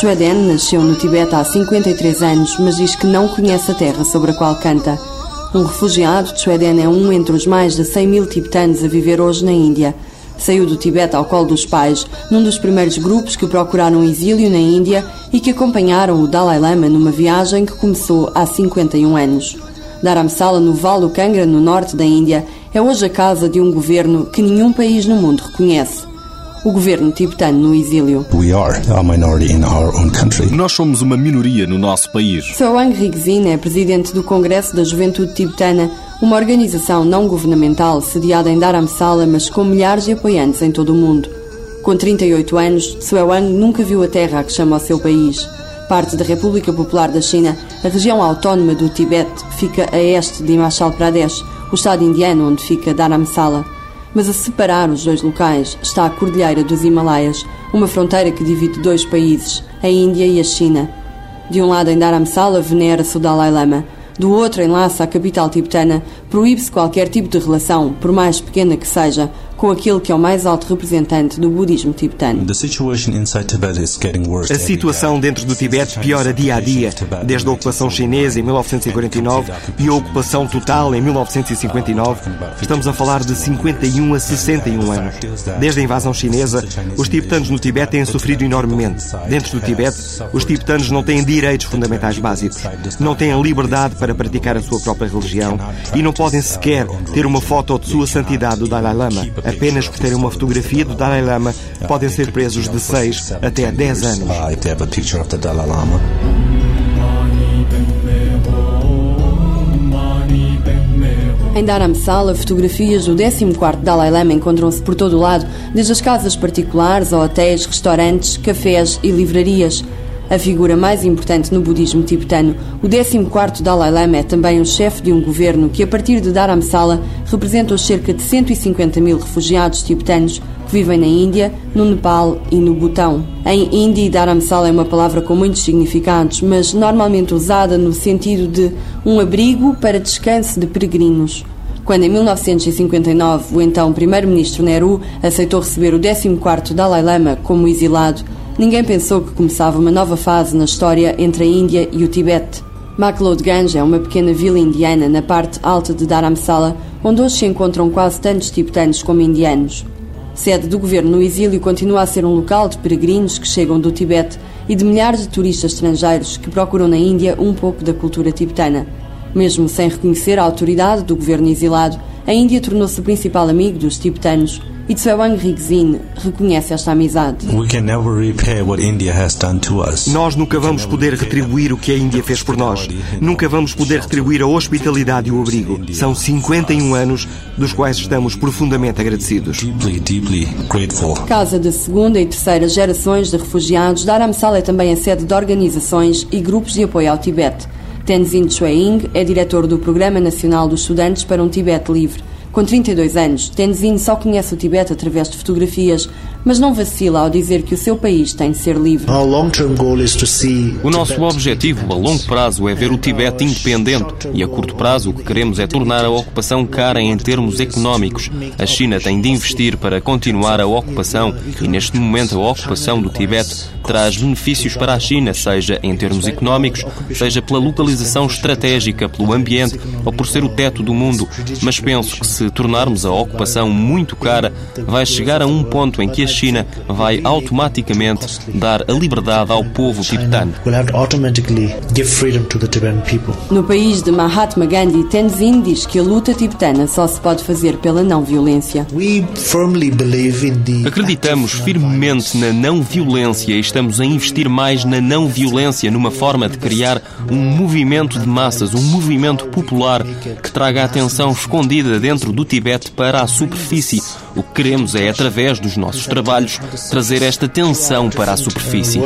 Chue nasceu no Tibete há 53 anos, mas diz que não conhece a terra sobre a qual canta. Um refugiado, Chue é um entre os mais de 100 mil tibetanos a viver hoje na Índia. Saiu do Tibete ao colo dos pais, num dos primeiros grupos que procuraram exílio na Índia e que acompanharam o Dalai Lama numa viagem que começou há 51 anos. Dharamsala, no Vale do Kangra, no norte da Índia, é hoje a casa de um governo que nenhum país no mundo reconhece o governo tibetano no exílio. Nós somos uma minoria no nosso país. Soang Rigzin é presidente do Congresso da Juventude Tibetana, uma organização não governamental sediada em Dharamsala, mas com milhares de apoiantes em todo o mundo. Com 38 anos, Soang nunca viu a terra a que chama o seu país. Parte da República Popular da China, a região autónoma do Tibete fica a este de Himachal Pradesh, o estado indiano onde fica Dharamsala. Mas a separar os dois locais está a Cordilheira dos Himalaias, uma fronteira que divide dois países, a Índia e a China. De um lado, em Dharamsala, venera-se o Dalai Lama. Do outro, em Lhasa, a capital tibetana, proíbe-se qualquer tipo de relação, por mais pequena que seja, com aquele que é o mais alto representante do budismo tibetano. A situação dentro do Tibete piora dia a dia, desde a ocupação chinesa em 1949 e a ocupação total em 1959. Estamos a falar de 51 a 61 anos. Desde a invasão chinesa, os tibetanos no Tibete têm sofrido enormemente. Dentro do Tibete, os tibetanos não têm direitos fundamentais básicos, não têm liberdade para praticar a sua própria religião e não podem sequer ter uma foto de sua santidade do Dalai Lama. Apenas por terem uma fotografia do Dalai Lama, podem ser presos de 6 até 10 anos. Em Dharamsala, fotografias do 14º Dalai Lama encontram-se por todo o lado, desde as casas particulares a hotéis, restaurantes, cafés e livrarias a figura mais importante no budismo tibetano, o 14º Dalai Lama é também o chefe de um governo que, a partir de Dharamsala, representa os cerca de 150 mil refugiados tibetanos que vivem na Índia, no Nepal e no Butão. Em hindi, Dharamsala é uma palavra com muitos significados, mas normalmente usada no sentido de um abrigo para descanso de peregrinos. Quando, em 1959, o então primeiro-ministro Nehru aceitou receber o 14º Dalai Lama como exilado, Ninguém pensou que começava uma nova fase na história entre a Índia e o Tibete. Ganj é uma pequena vila indiana na parte alta de Dharamsala, onde hoje se encontram quase tantos tibetanos como indianos. Sede do governo no exílio, continua a ser um local de peregrinos que chegam do Tibete e de milhares de turistas estrangeiros que procuram na Índia um pouco da cultura tibetana. Mesmo sem reconhecer a autoridade do governo exilado, a Índia tornou-se o principal amigo dos tibetanos e Tsewang Rigzin reconhece esta amizade. Nós nunca vamos poder retribuir o que a Índia fez por nós. Nunca vamos poder retribuir a hospitalidade e o abrigo. São 51 anos dos quais estamos profundamente agradecidos. Casa de segunda e terceira gerações de refugiados, Dharamsala é também a sede de organizações e grupos de apoio ao Tibete. Tenzin Chueying é diretor do Programa Nacional dos Estudantes para um Tibete Livre. Com 32 anos, Tenzin só conhece o Tibete através de fotografias, mas não vacila ao dizer que o seu país tem de ser livre. O nosso objetivo a longo prazo é ver o Tibete independente e a curto prazo o que queremos é tornar a ocupação cara em termos económicos. A China tem de investir para continuar a ocupação e neste momento a ocupação do Tibete traz benefícios para a China, seja em termos económicos, seja pela localização estratégica, pelo ambiente ou por ser o teto do mundo. Mas penso que se se tornarmos a ocupação muito cara, vai chegar a um ponto em que a China vai automaticamente dar a liberdade ao povo tibetano. No país de Mahatma Gandhi, Tenzin diz que a luta tibetana só se pode fazer pela não violência. Acreditamos firmemente na não violência e estamos a investir mais na não violência numa forma de criar um movimento de massas, um movimento popular que traga a atenção escondida dentro do Tibete para a superfície. O que queremos é, através dos nossos trabalhos, trazer esta tensão para a superfície.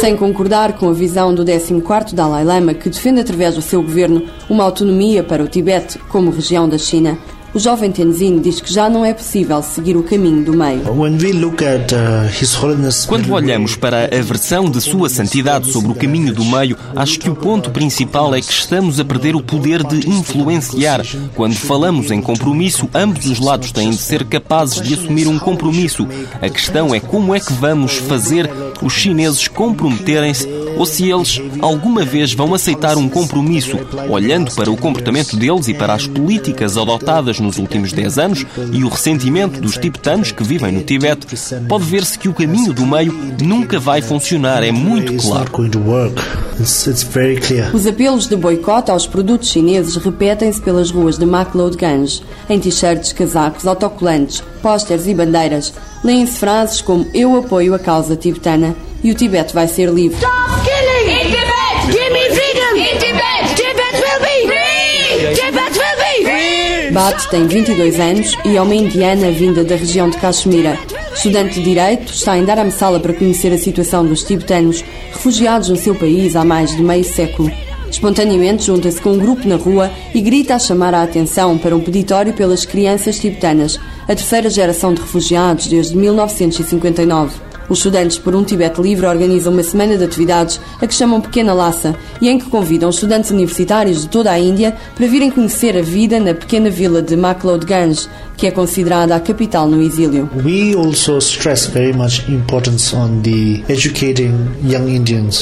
Sem concordar com a visão do 14º Dalai Lama, que defende através do seu governo uma autonomia para o Tibete como região da China, o jovem Tenzin diz que já não é possível seguir o caminho do meio. Uh, Quando olhamos para a versão de Sua Santidade sobre o caminho do meio, acho que o ponto principal é que estamos a perder o poder de influenciar. Quando falamos em compromisso, ambos os lados têm de ser capazes de assumir um compromisso. A questão é como é que vamos fazer os chineses comprometerem-se ou se eles alguma vez vão aceitar um compromisso, olhando para o comportamento deles e para as políticas adotadas nos últimos 10 anos e o ressentimento dos tibetanos que vivem no Tibete, pode ver-se que o caminho do meio nunca vai funcionar, é muito claro. Os apelos de boicote aos produtos chineses repetem-se pelas ruas de McLeodganj, em t-shirts, casacos, autocolantes, pósteres e bandeiras. Leem-se frases como Eu apoio a causa tibetana e o Tibete vai ser livre. Stop killing! In Tibet! Give me freedom! In Tibet! Tibet will be free! Tibet will be free! Bat tem 22 anos e é uma indiana vinda da região de Caxemira. Estudante de Direito, está em Dharamsala para conhecer a situação dos tibetanos refugiados no seu país há mais de meio século. Espontaneamente junta-se com um grupo na rua e grita a chamar a atenção para um peditório pelas crianças tibetanas, a terceira geração de refugiados desde 1959. Os estudantes por um Tibete Livre organizam uma semana de atividades a que chamam Pequena Laça e em que convidam estudantes universitários de toda a Índia para virem conhecer a vida na pequena vila de Ganj, que é considerada a capital no exílio.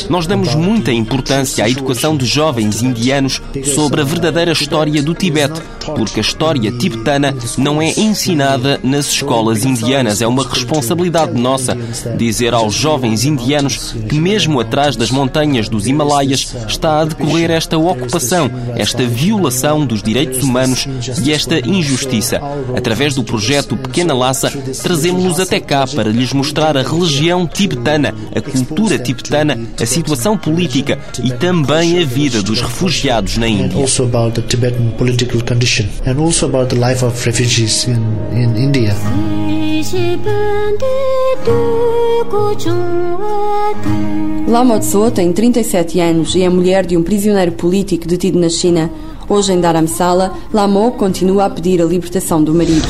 Nós damos muita importância à educação de jovens indianos sobre a verdadeira história do Tibete, porque a história tibetana não é ensinada nas escolas indianas, é uma responsabilidade nossa dizer aos jovens indianos que, mesmo atrás das montanhas dos Himalaias, está a decorrer esta ocupação, esta violação dos direitos humanos e esta injustiça. Através do projeto Pequena Laça, trazemos-nos até cá para lhes mostrar a religião tibetana, a cultura tibetana, a situação política e também a vida dos refugiados na Índia. and also about the life of refugees in, in India. Lama Tso tem 37 anos e é mulher de um prisioneiro político detido na China. Hoje em Dharamsala, Lamo continua a pedir a libertação do marido.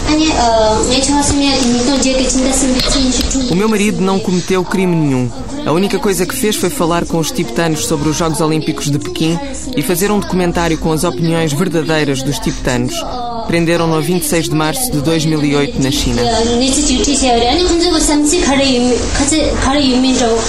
O meu marido não cometeu crime nenhum. A única coisa que fez foi falar com os tibetanos sobre os Jogos Olímpicos de Pequim e fazer um documentário com as opiniões verdadeiras dos tibetanos. Prenderam-no a 26 de março de 2008 na China.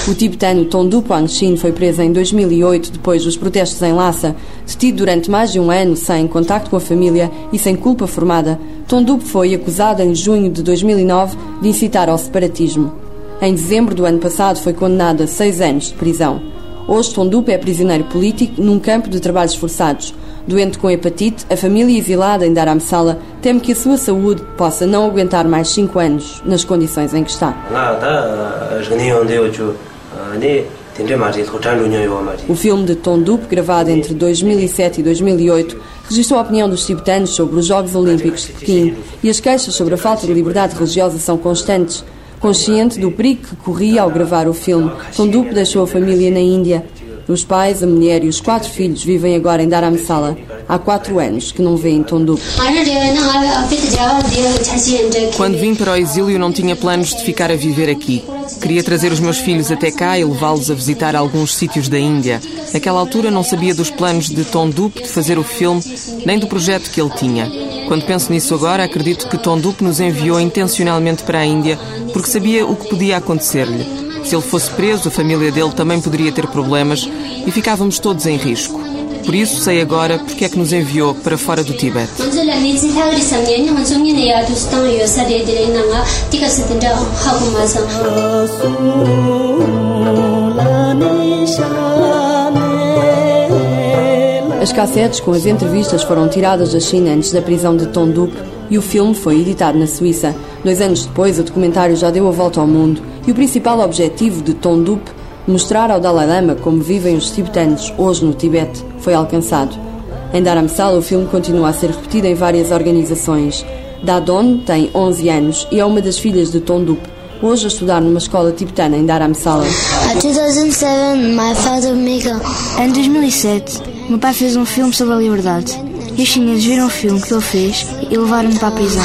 O tibetano Tondu Puangxin foi preso em 2008 depois dos protestos em Lhasa. Detido durante mais de um ano, sem contacto com a família e sem culpa formada, Tondup foi acusado em junho de 2009 de incitar ao separatismo. Em dezembro do ano passado foi condenado a seis anos de prisão. Hoje, Tondup é prisioneiro político num campo de trabalhos forçados. Doente com hepatite, a família exilada em Dharamsala teme que a sua saúde possa não aguentar mais cinco anos nas condições em que está. O filme de Tondup, gravado entre 2007 e 2008, registrou a opinião dos tibetanos sobre os Jogos Olímpicos de Pequim e as queixas sobre a falta de liberdade religiosa são constantes. Consciente do perigo que corria ao gravar o filme, Tondup deixou a família na Índia os pais, a mulher e os quatro filhos vivem agora em Dharamsala. Há quatro anos que não vêem Tondup. Quando vim para o exílio não tinha planos de ficar a viver aqui. Queria trazer os meus filhos até cá e levá-los a visitar alguns sítios da Índia. Naquela altura não sabia dos planos de Tondup de fazer o filme, nem do projeto que ele tinha. Quando penso nisso agora, acredito que Tondup nos enviou intencionalmente para a Índia porque sabia o que podia acontecer-lhe. Se ele fosse preso, a família dele também poderia ter problemas e ficávamos todos em risco. Por isso sei agora porque é que nos enviou para fora do Tibete. As cassetes com as entrevistas foram tiradas da China antes da prisão de Tondup e o filme foi editado na Suíça. Dois anos depois, o documentário já deu a volta ao mundo e o principal objetivo de Tondup, mostrar ao Dalai Lama como vivem os tibetanos hoje no Tibete, foi alcançado. Em Dharamsala, o filme continua a ser repetido em várias organizações. Dadon tem 11 anos e é uma das filhas de Tondup, hoje a estudar numa escola tibetana em Dharamsala. Em 2007, meu pai fez um filme sobre a liberdade. E os chineses viram o filme que ele fez e levaram-no para a prisão.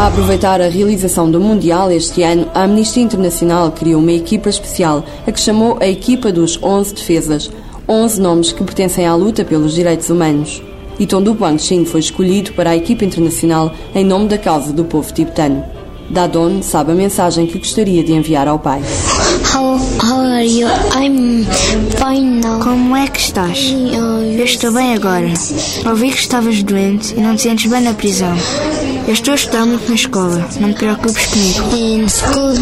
A aproveitar a realização do Mundial este ano, a Amnistia Internacional criou uma equipa especial, a que chamou a Equipa dos 11 Defesas. 11 nomes que pertencem à luta pelos direitos humanos. E Tondu Guangxin foi escolhido para a equipa internacional em nome da causa do povo tibetano. Dadon sabe a mensagem que gostaria de enviar ao pai. How, how are you? I'm fine now. Como é que estás? Eu estou bem agora. Ouvi que estavas doente e não te sentes bem na prisão. Eu estou a estudar muito na escola. Não te preocupes comigo. In school,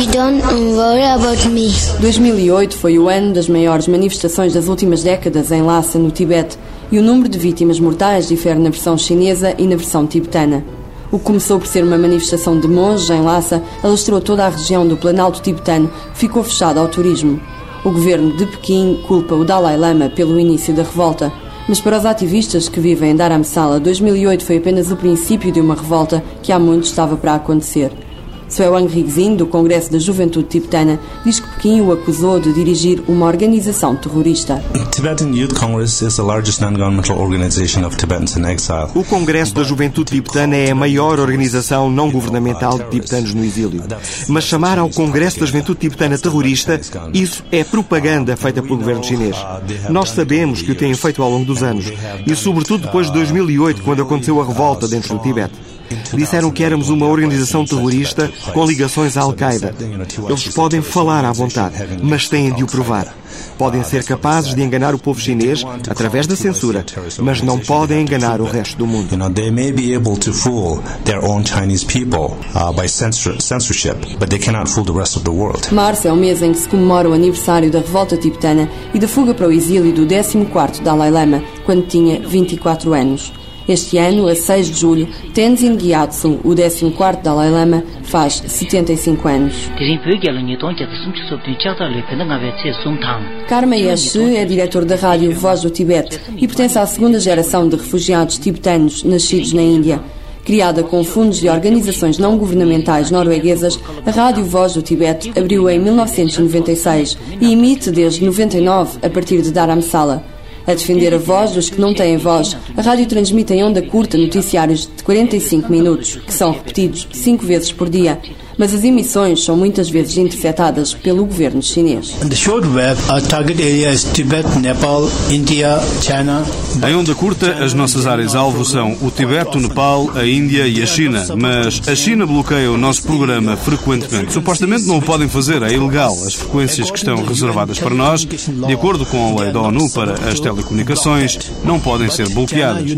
you don't worry about me. 2008 foi o ano das maiores manifestações das últimas décadas em Lhasa, no Tibete, e o número de vítimas mortais difere na versão chinesa e na versão tibetana. O que começou por ser uma manifestação de monges em Lhasa alastrou toda a região do Planalto tibetano, que ficou fechada ao turismo. O governo de Pequim culpa o Dalai Lama pelo início da revolta. Mas para os ativistas que vivem em Dharamsala, 2008 foi apenas o princípio de uma revolta que há muito estava para acontecer. Wang Rigzin, do Congresso da Juventude Tibetana, diz que Pequim o acusou de dirigir uma organização terrorista. O Congresso da Juventude Tibetana é a maior organização não governamental de tibetanos no exílio. Mas chamar ao Congresso da Juventude Tibetana terrorista, isso é propaganda feita pelo governo chinês. Nós sabemos que o têm feito ao longo dos anos, e sobretudo depois de 2008, quando aconteceu a revolta dentro do Tibete. Disseram que éramos uma organização terrorista com ligações à Al-Qaeda. Eles podem falar à vontade, mas têm de o provar. Podem ser capazes de enganar o povo chinês através da censura, mas não podem enganar o resto do mundo. They may be able to fool their own Chinese people by censorship, but they cannot fool the rest of the world. Março é o mês em que se comemora o aniversário da revolta tibetana e da fuga para o exílio do 14º Dalai Lama, quando tinha 24 anos. Este ano, a 6 de julho, Tenzin Gyatso, o 14º Dalai Lama, faz 75 anos. Karma Yeshe é diretor da rádio Voz do Tibete e pertence à segunda geração de refugiados tibetanos nascidos na Índia. Criada com fundos de organizações não governamentais norueguesas, a Rádio Voz do Tibete abriu em 1996 e emite desde 99 a partir de Dharamsala. A defender a voz dos que não têm voz, a rádio transmite em onda curta noticiários de 45 minutos, que são repetidos cinco vezes por dia mas as emissões são muitas vezes interceptadas pelo governo chinês. Em onda curta, as nossas áreas-alvo são o Tibete, o Nepal, a Índia e a China, mas a China bloqueia o nosso programa frequentemente. Supostamente não o podem fazer, é ilegal. As frequências que estão reservadas para nós, de acordo com a lei da ONU para as telecomunicações, não podem ser bloqueadas.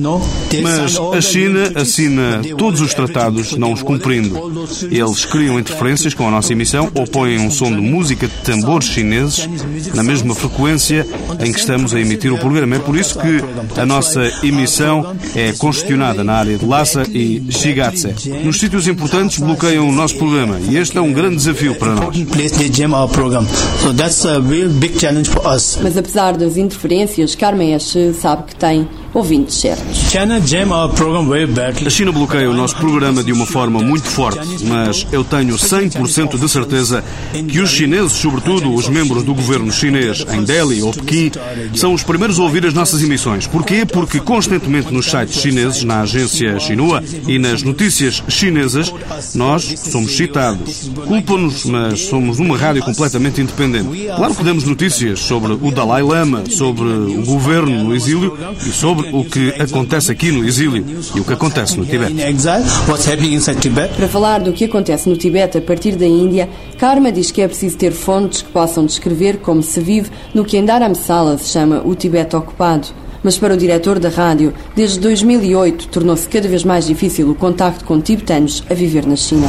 Mas a China assina todos os tratados não os cumprindo. Eles criam criam interferências com a nossa emissão ou põem um som de música de tambores chineses na mesma frequência em que estamos a emitir o programa. É por isso que a nossa emissão é congestionada na área de Lhasa e Shigatse. Nos sítios importantes bloqueiam o nosso programa e este é um grande desafio para nós. Mas apesar das interferências, Carmen Esche sabe que tem ouvintes certos. A China bloqueia o nosso programa de uma forma muito forte, mas eu tenho 100% de certeza que os chineses, sobretudo os membros do governo chinês em Delhi ou Pequim, são os primeiros a ouvir as nossas emissões. Porquê? Porque constantemente nos sites chineses, na agência Xinhua e nas notícias chinesas, nós somos citados. Culpam-nos, mas somos uma rádio completamente independente. Claro que damos notícias sobre o Dalai Lama, sobre o governo no exílio e sobre o que acontece aqui no exílio e o que acontece no Tibete. Para falar do que acontece no Tibete a partir da Índia, Karma diz que é preciso ter fontes que possam descrever como se vive no que em Dharamsala se chama o Tibete ocupado. Mas para o diretor da rádio, desde 2008 tornou-se cada vez mais difícil o contacto com tibetanos a viver na China.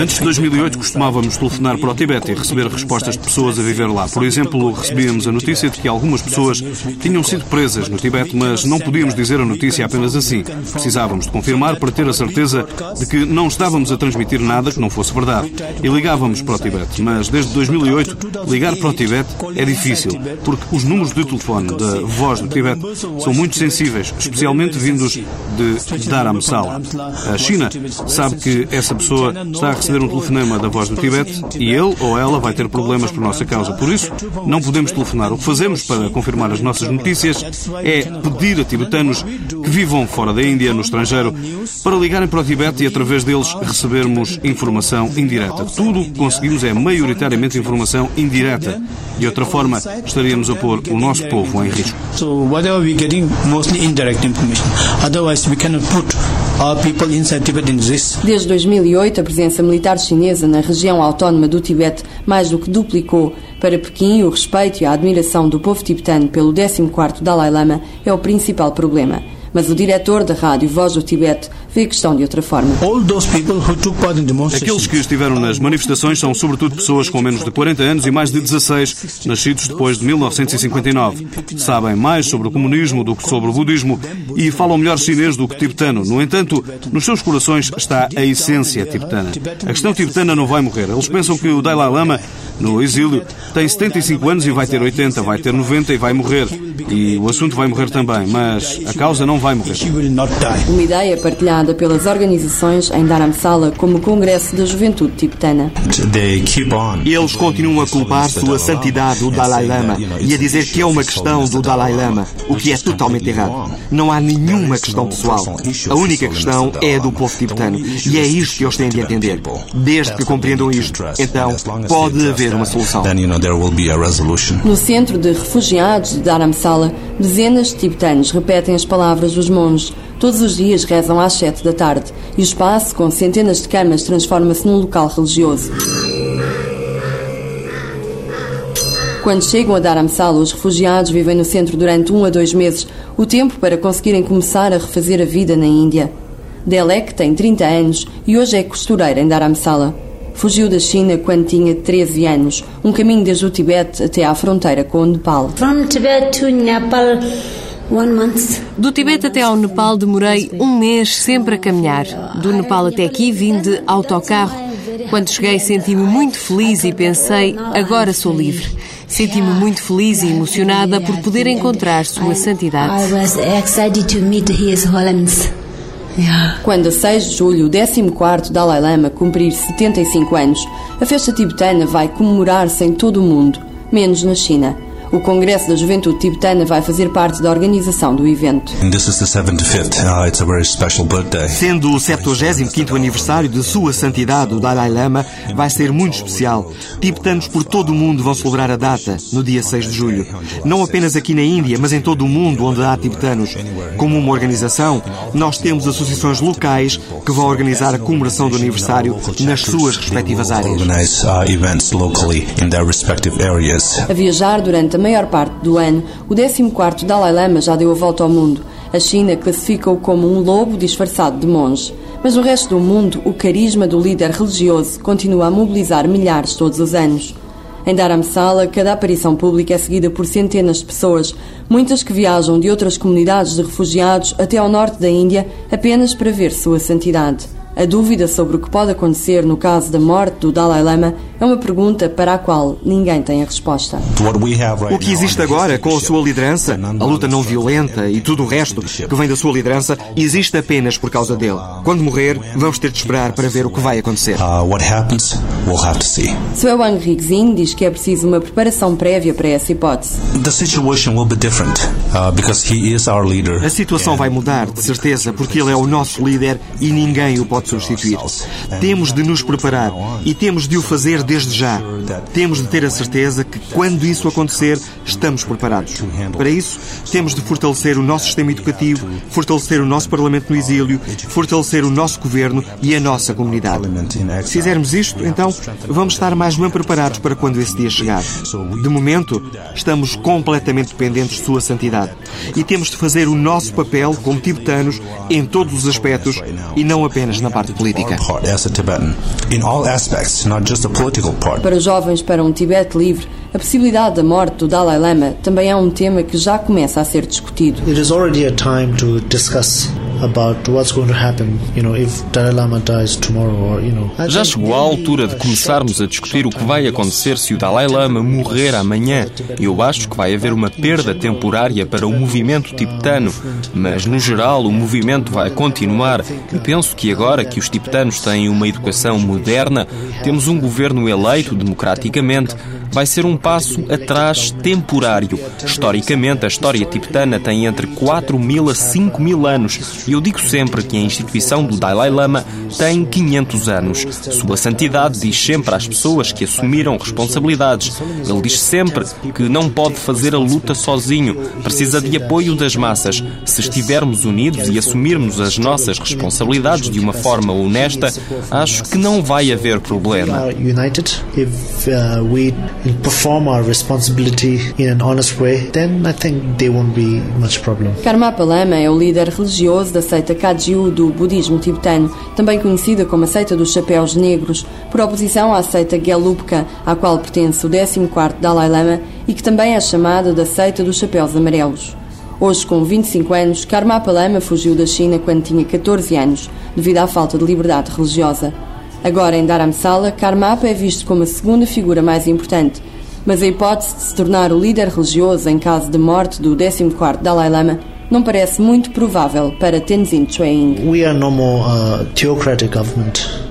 Antes de 2008 costumávamos telefonar para o Tibete e receber respostas de pessoas a viver lá. Por exemplo, recebíamos a notícia de que algumas pessoas tinham sido presas no Tibete, mas não podíamos dizer a notícia apenas assim. Precisávamos de confirmar para ter a certeza de que não estávamos a transmitir nada que não fosse verdade. E ligávamos para o Tibete. Mas desde 2008, ligar para o Tibete é difícil, porque os números de telefone telefone da Voz do Tibete são muito sensíveis, especialmente vindos de Dharamsala. A China sabe que essa pessoa está a receber um telefonema da Voz do Tibete e ele ou ela vai ter problemas por nossa causa. Por isso, não podemos telefonar. O que fazemos para confirmar as nossas notícias é pedir a tibetanos que vivam fora da Índia, no estrangeiro, para ligarem para o Tibete e através deles recebermos informação indireta. Tudo o que conseguimos é maioritariamente informação indireta. De outra forma, estaríamos a pôr o nosso povo em risco. So whatever we getting mostly indirect information. Otherwise we cannot put our people inside Tibet in. Desde 2008, a presença militar chinesa na região autónoma do Tibete mais do que duplicou. Para Pequim, o respeito e a admiração do povo tibetano pelo 14º Dalai Lama é o principal problema. Mas o diretor da rádio Voz do Tibete vê a questão de outra forma. Aqueles que estiveram nas manifestações são sobretudo pessoas com menos de 40 anos e mais de 16, nascidos depois de 1959. Sabem mais sobre o comunismo do que sobre o budismo e falam melhor chinês do que tibetano. No entanto, nos seus corações está a essência tibetana. A questão tibetana não vai morrer. Eles pensam que o Dalai Lama, no exílio, tem 75 anos e vai ter 80, vai ter 90 e vai morrer. E o assunto vai morrer também, mas a causa não vai morrer. Uma ideia partilhada pelas organizações em Dharamsala como o Congresso da Juventude Tibetana. Eles continuam a culpar Sua Santidade o Dalai Lama e a dizer que é uma questão do Dalai Lama, o que é totalmente errado. Não há nenhuma questão pessoal. A única questão é a do povo tibetano e é isto que eles têm de entender. Desde que compreendam isto, então pode haver uma solução. No centro de refugiados de Dharamsala, dezenas de tibetanos repetem as palavras dos monges Todos os dias rezam às sete da tarde e o espaço, com centenas de camas, transforma-se num local religioso. Quando chegam a Dharamsala, os refugiados vivem no centro durante um a dois meses, o tempo para conseguirem começar a refazer a vida na Índia. Delek tem 30 anos e hoje é costureira em Dharamsala. Fugiu da China quando tinha 13 anos, um caminho desde o Tibete até à fronteira com o Nepal. From Tibet to Nepal. Do Tibete até ao Nepal demorei um mês sempre a caminhar. Do Nepal até aqui vim de autocarro. Quando cheguei senti-me muito feliz e pensei, agora sou livre. Senti-me muito feliz e emocionada por poder encontrar Sua Santidade. Quando a 6 de julho o 14º Dalai Lama cumprir 75 anos, a festa tibetana vai comemorar-se em todo o mundo, menos na China. O Congresso da Juventude Tibetana vai fazer parte da organização do evento. Uh, Sendo o 75º aniversário de Sua Santidade, o Dalai Lama, vai ser muito especial. Tibetanos por todo o mundo vão celebrar a data, no dia 6 de julho. Não apenas aqui na Índia, mas em todo o mundo onde há tibetanos. Como uma organização, nós temos associações locais que vão organizar a comemoração do aniversário nas suas respectivas áreas. A viajar durante a maior parte do ano, o 14º Dalai Lama já deu a volta ao mundo. A China classifica-o como um lobo disfarçado de monge. Mas no resto do mundo, o carisma do líder religioso continua a mobilizar milhares todos os anos. Em Dharamsala, cada aparição pública é seguida por centenas de pessoas, muitas que viajam de outras comunidades de refugiados até ao norte da Índia apenas para ver sua santidade. A dúvida sobre o que pode acontecer no caso da morte do Dalai Lama é uma pergunta para a qual ninguém tem a resposta. O que existe agora com a sua liderança, a luta não violenta e tudo o resto que vem da sua liderança, existe apenas por causa dele. Quando morrer, vamos ter de esperar para ver o que vai acontecer. Sue Wang Rigzin diz que é preciso uma preparação prévia para essa hipótese. Uh, a situação vai mudar, de certeza, porque ele é o nosso líder e ninguém o pode pode substituir. Temos de nos preparar e temos de o fazer desde já. Temos de ter a certeza que, quando isso acontecer, estamos preparados. Para isso, temos de fortalecer o nosso sistema educativo, fortalecer o nosso Parlamento no exílio, fortalecer o nosso governo e a nossa comunidade. Se fizermos isto, então vamos estar mais bem preparados para quando esse dia chegar. De momento, estamos completamente dependentes de Sua Santidade e temos de fazer o nosso papel como tibetanos em todos os aspectos e não apenas na parte política. Para os jovens para um Tibete livre, a possibilidade da morte do Dalai Lama também é um tema que já começa a ser discutido. It is already a time to discuss Já chegou a altura de começarmos a discutir o que vai acontecer se o Dalai Lama morrer amanhã. Eu acho que vai haver uma perda temporária para o movimento tibetano, mas no geral o movimento vai continuar. E penso que agora que os tibetanos têm uma educação moderna, temos um governo eleito democraticamente, vai ser um passo atrás temporário. Historicamente, a história tibetana tem entre 4 mil a 5 mil anos e eu digo sempre que a instituição do Dalai Lama tem 500 anos. Sua Santidade diz sempre às pessoas que assumiram responsabilidades. Ele diz sempre que não pode fazer a luta sozinho, precisa de apoio das massas. Se estivermos unidos e assumirmos as nossas responsabilidades de uma forma honesta, acho que não vai haver problema. We perform our responsibility in an honest way, then I think there won't be much problem. Karmapa Lama é o líder religioso da seita Kagyu do budismo tibetano, também conhecida como a seita dos chapéus negros, por oposição à seita Gelugpa, à qual pertence o 14º Dalai Lama e que também é chamada da seita dos chapéus amarelos. Hoje, com 25 anos, Karmapa Lama fugiu da China quando tinha 14 anos, devido à falta de liberdade religiosa. Agora, em Dharamsala, Karmapa é visto como a segunda figura mais importante, mas a hipótese de se tornar o líder religioso em caso de morte do 14º Dalai Lama não parece muito provável para Tenzin Chuang. We are no more a theocratic government.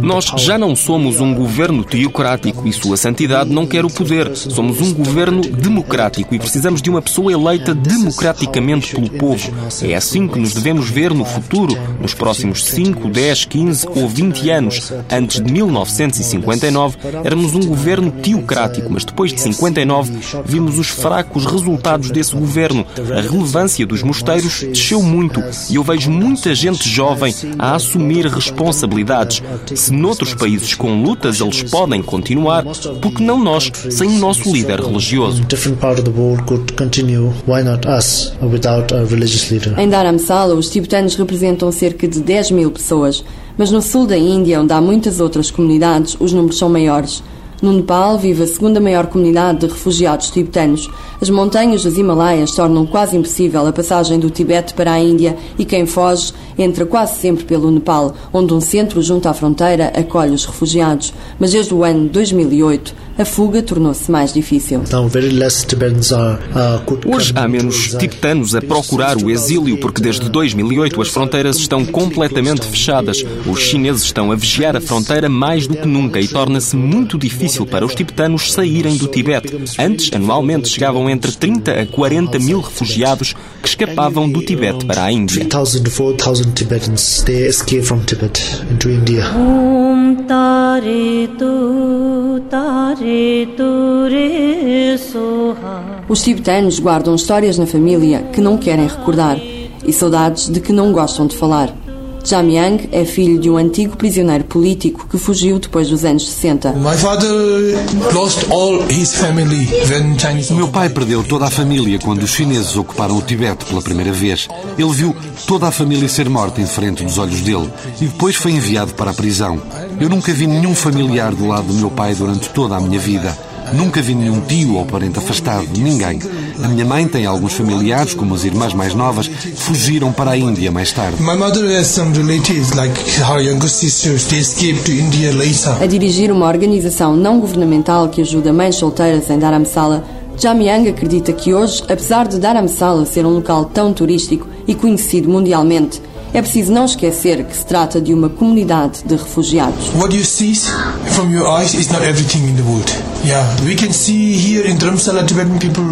Nós já não somos um governo teocrático e Sua Santidade não quer o poder. Somos um governo democrático e precisamos de uma pessoa eleita democraticamente pelo povo. É assim que nos devemos ver no futuro, nos próximos 5, 10, 15 ou 20 anos. Antes de 1959, éramos um governo teocrático, mas depois de 59, vimos os fracos resultados desse governo. A relevância dos mosteiros desceu muito e eu vejo muita gente jovem a assumir responsabilidade responsabilidades. Se noutros países com lutas eles podem continuar, porque não nós, sem o nosso líder religioso? Em Dharamsala, os tibetanos representam cerca de 10 mil pessoas, mas no sul da Índia, onde há muitas outras comunidades, os números são maiores. No Nepal vive a segunda maior comunidade de refugiados tibetanos. As montanhas dos Himalaias tornam quase impossível a passagem do Tibete para a Índia e quem foge entra quase sempre pelo Nepal, onde um centro junto à fronteira acolhe os refugiados. Mas desde o ano 2008, a fuga tornou-se mais difícil. Hoje há menos tibetanos a procurar o exílio porque desde 2008 as fronteiras estão completamente fechadas. Os chineses estão a vigiar a fronteira mais do que nunca e torna-se muito difícil para os tibetanos saírem do Tibete. Antes, anualmente, chegavam entre 30 a 40 mil refugiados que escapavam do Tibete para a Índia. Tibetans they escape from Tibet into India. Os tibetanos guardam histórias na família que não querem recordar e saudades de que não gostam de falar. Jamyang é filho de um antigo prisioneiro político que fugiu depois dos anos 60. O meu pai perdeu toda a família quando os chineses ocuparam o Tibete pela primeira vez. Ele viu toda a família ser morta em frente dos olhos dele e depois foi enviado para a prisão. Eu nunca vi nenhum familiar do lado do meu pai durante toda a minha vida. Nunca vi nenhum tio ou parente afastado, ninguém. A minha mãe tem alguns familiares, como as irmãs mais novas, que fugiram para a Índia mais tarde. A dirigir uma organização não governamental que ajuda mães solteiras em Dharamsala, Jamyang acredita que hoje, apesar de Dharamsala ser um local tão turístico e conhecido mundialmente, é preciso não esquecer que se trata de uma comunidade de refugiados. What you see from your eyes is not everything in the world.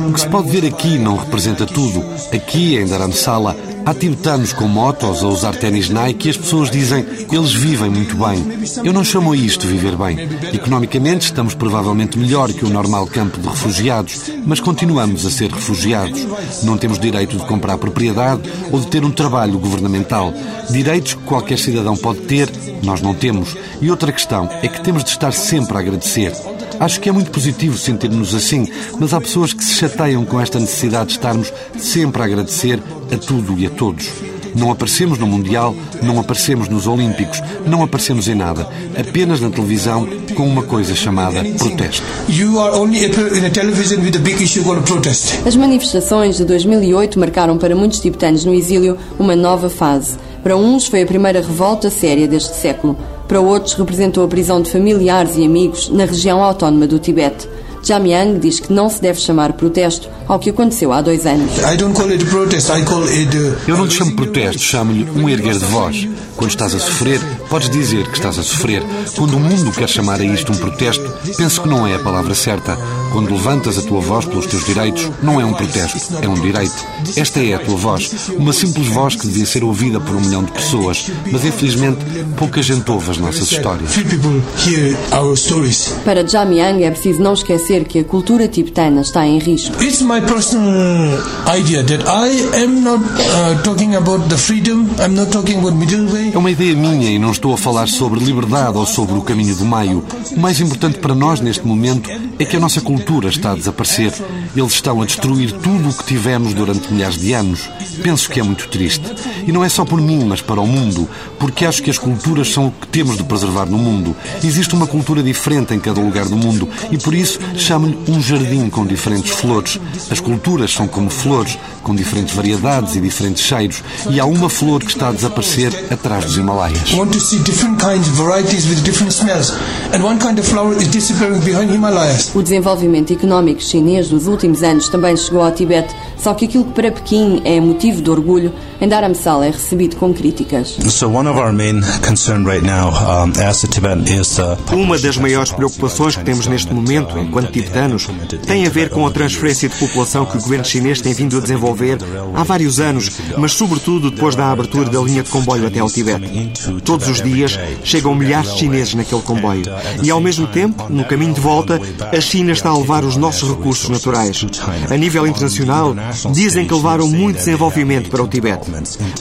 O que se pode ver aqui não representa tudo. Aqui em Dharamsala há tibetanos com motos a usar ténis Nike e as pessoas dizem eles vivem muito bem. Eu não chamo a isto viver bem. Economicamente estamos provavelmente melhor que o normal campo de refugiados, mas continuamos a ser refugiados. Não temos direito de comprar propriedade ou de ter um trabalho governamental. Direitos que qualquer cidadão pode ter, nós não temos. E outra questão é que temos de estar sempre a agradecer. Acho que é muito positivo sentirmos assim, mas há pessoas que se chateiam com esta necessidade de estarmos sempre a agradecer a tudo e a todos. Não aparecemos no Mundial, não aparecemos nos Olímpicos, não aparecemos em nada. Apenas na televisão com uma coisa chamada protesto. As manifestações de 2008 marcaram para muitos tibetanos no exílio uma nova fase. Para uns foi a primeira revolta séria deste século. Para outros representou a prisão de familiares e amigos na região autónoma do Tibete. Jamyang diz que não se deve chamar protesto ao que aconteceu há dois anos. Eu não lhe chamo protesto, chamo-lhe um erguer de voz. Quando estás a sofrer, podes dizer que estás a sofrer. Quando o mundo quer chamar a isto um protesto, penso que não é a palavra certa. Quando levantas a tua voz pelos teus direitos, não é um protesto, é um direito. Esta é a tua voz, uma simples voz que devia ser ouvida por um milhão de pessoas, mas infelizmente pouca gente ouve as nossas histórias. Para Jamyang é preciso não esquecer que a cultura tibetana está em risco. It's my personal idea that I am not uh, talking about the freedom, I'm not talking about middle way. É uma ideia minha e não estou a falar sobre liberdade ou sobre o caminho do meio. O mais importante para nós neste momento é que a nossa cultura está a desaparecer. Eles estão a destruir tudo o que tivemos durante milhares de anos. Penso que é muito triste. E não é só por mim, mas para o mundo, porque acho que as culturas são o que temos de preservar no mundo. Existe uma cultura diferente em cada lugar do mundo e por isso chamo-lhe um jardim com diferentes flores. As culturas são como flores, com diferentes variedades e diferentes cheiros, e há uma flor que está a desaparecer atrás dos Himalaias. want to see different kinds, varieties with different smells. And one kind of flower is disappearing behind Himalayas. O desenvolvimento económico chinês dos últimos anos também chegou ao Tibete, só que aquilo que para Pequim é motivo de orgulho, em Dharamsala é recebido com críticas. So one of our main concern right now as the Tibetan is uh, Uma das maiores preocupações que temos neste momento, enquanto tibetanos, tem a ver com a transferência de população que o governo chinês tem vindo a desenvolver há vários anos, mas sobretudo depois da abertura da linha de comboio até ao Tibete. Todos os dias chegam milhares de chineses naquele comboio. E ao mesmo tempo, no caminho de volta, a China está a levar os nossos recursos naturais. A nível internacional, dizem que levaram muito desenvolvimento para o Tibete.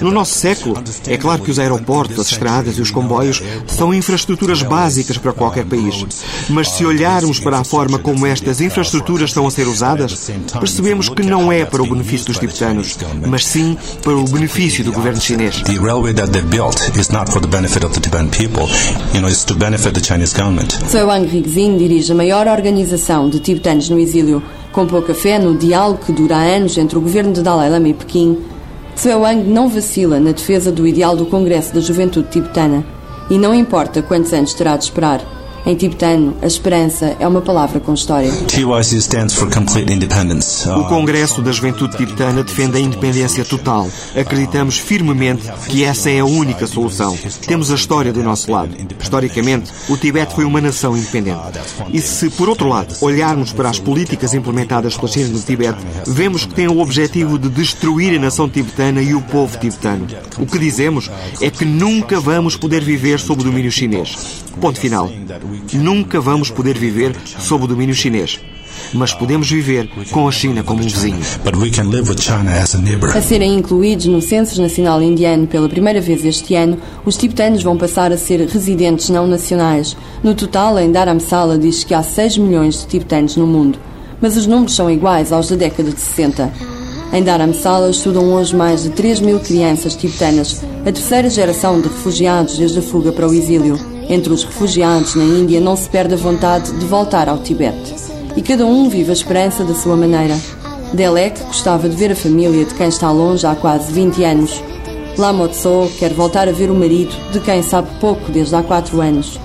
No nosso século, é claro que os aeroportos, as estradas e os comboios são infraestruturas básicas para qualquer país. Mas se olharmos para a forma como estas infraestruturas estão a ser usadas, percebemos que não é para o benefício dos tibetanos, mas sim para o benefício do governo chinês. the railway that they built is not for the benefit of the Tibetan people. You know, it's to benefit the Chinese government. Wang Rigzin dirige a maior organização de tibetanos no exílio, com pouca fé no diálogo que dura há entre o governo de Dalai Lama e Pequim. Wang não vacila na defesa do ideal do Congresso da Juventude Tibetana e não importa quantos anos terá de esperar. Em tibetano, a esperança é uma palavra com história. TYC stands for complete independence. O Congresso da Juventude Tibetana defende a independência total. Acreditamos firmemente que essa é a única solução. Temos a história do nosso lado. Historicamente, o Tibete foi uma nação independente. E se, por outro lado, olharmos para as políticas implementadas pela China no Tibete, vemos que têm o objetivo de destruir a nação tibetana e o povo tibetano. O que dizemos é que nunca vamos poder viver sob o domínio chinês. Ponto final. Nunca vamos poder viver sob o domínio chinês. Mas podemos viver com a China como um vizinho. A serem incluídos no Censo Nacional Indiano pela primeira vez este ano, os tibetanos vão passar a ser residentes não nacionais. No total, em Dharamsala diz que há 6 milhões de tibetanos no mundo, mas os números são iguais aos da década de 60. Em Dharamsala estudam hoje mais de 3 mil crianças tibetanas, a terceira geração de refugiados desde a fuga para o exílio. Entre os refugiados na Índia não se perde a vontade de voltar ao Tibete. E cada um vive a esperança da sua maneira. Delek gostava de ver a família de quem está longe há quase 20 anos. Lama Tso quer voltar a ver o marido de quem sabe pouco desde há 4 anos.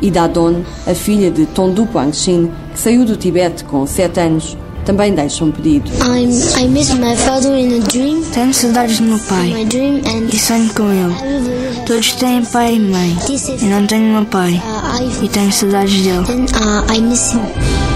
E Dadon, a filha de Tondu Pangshin, que saiu do Tibete com 7 anos, também deixa um pedido. I'm, I miss my father in a dream. Tenho saudades do meu pai My dream and e sonho com ele. Todos têm pai e mãe. Eu não tenho meu pai uh, e tenho saudades dele. then uh, I miss him.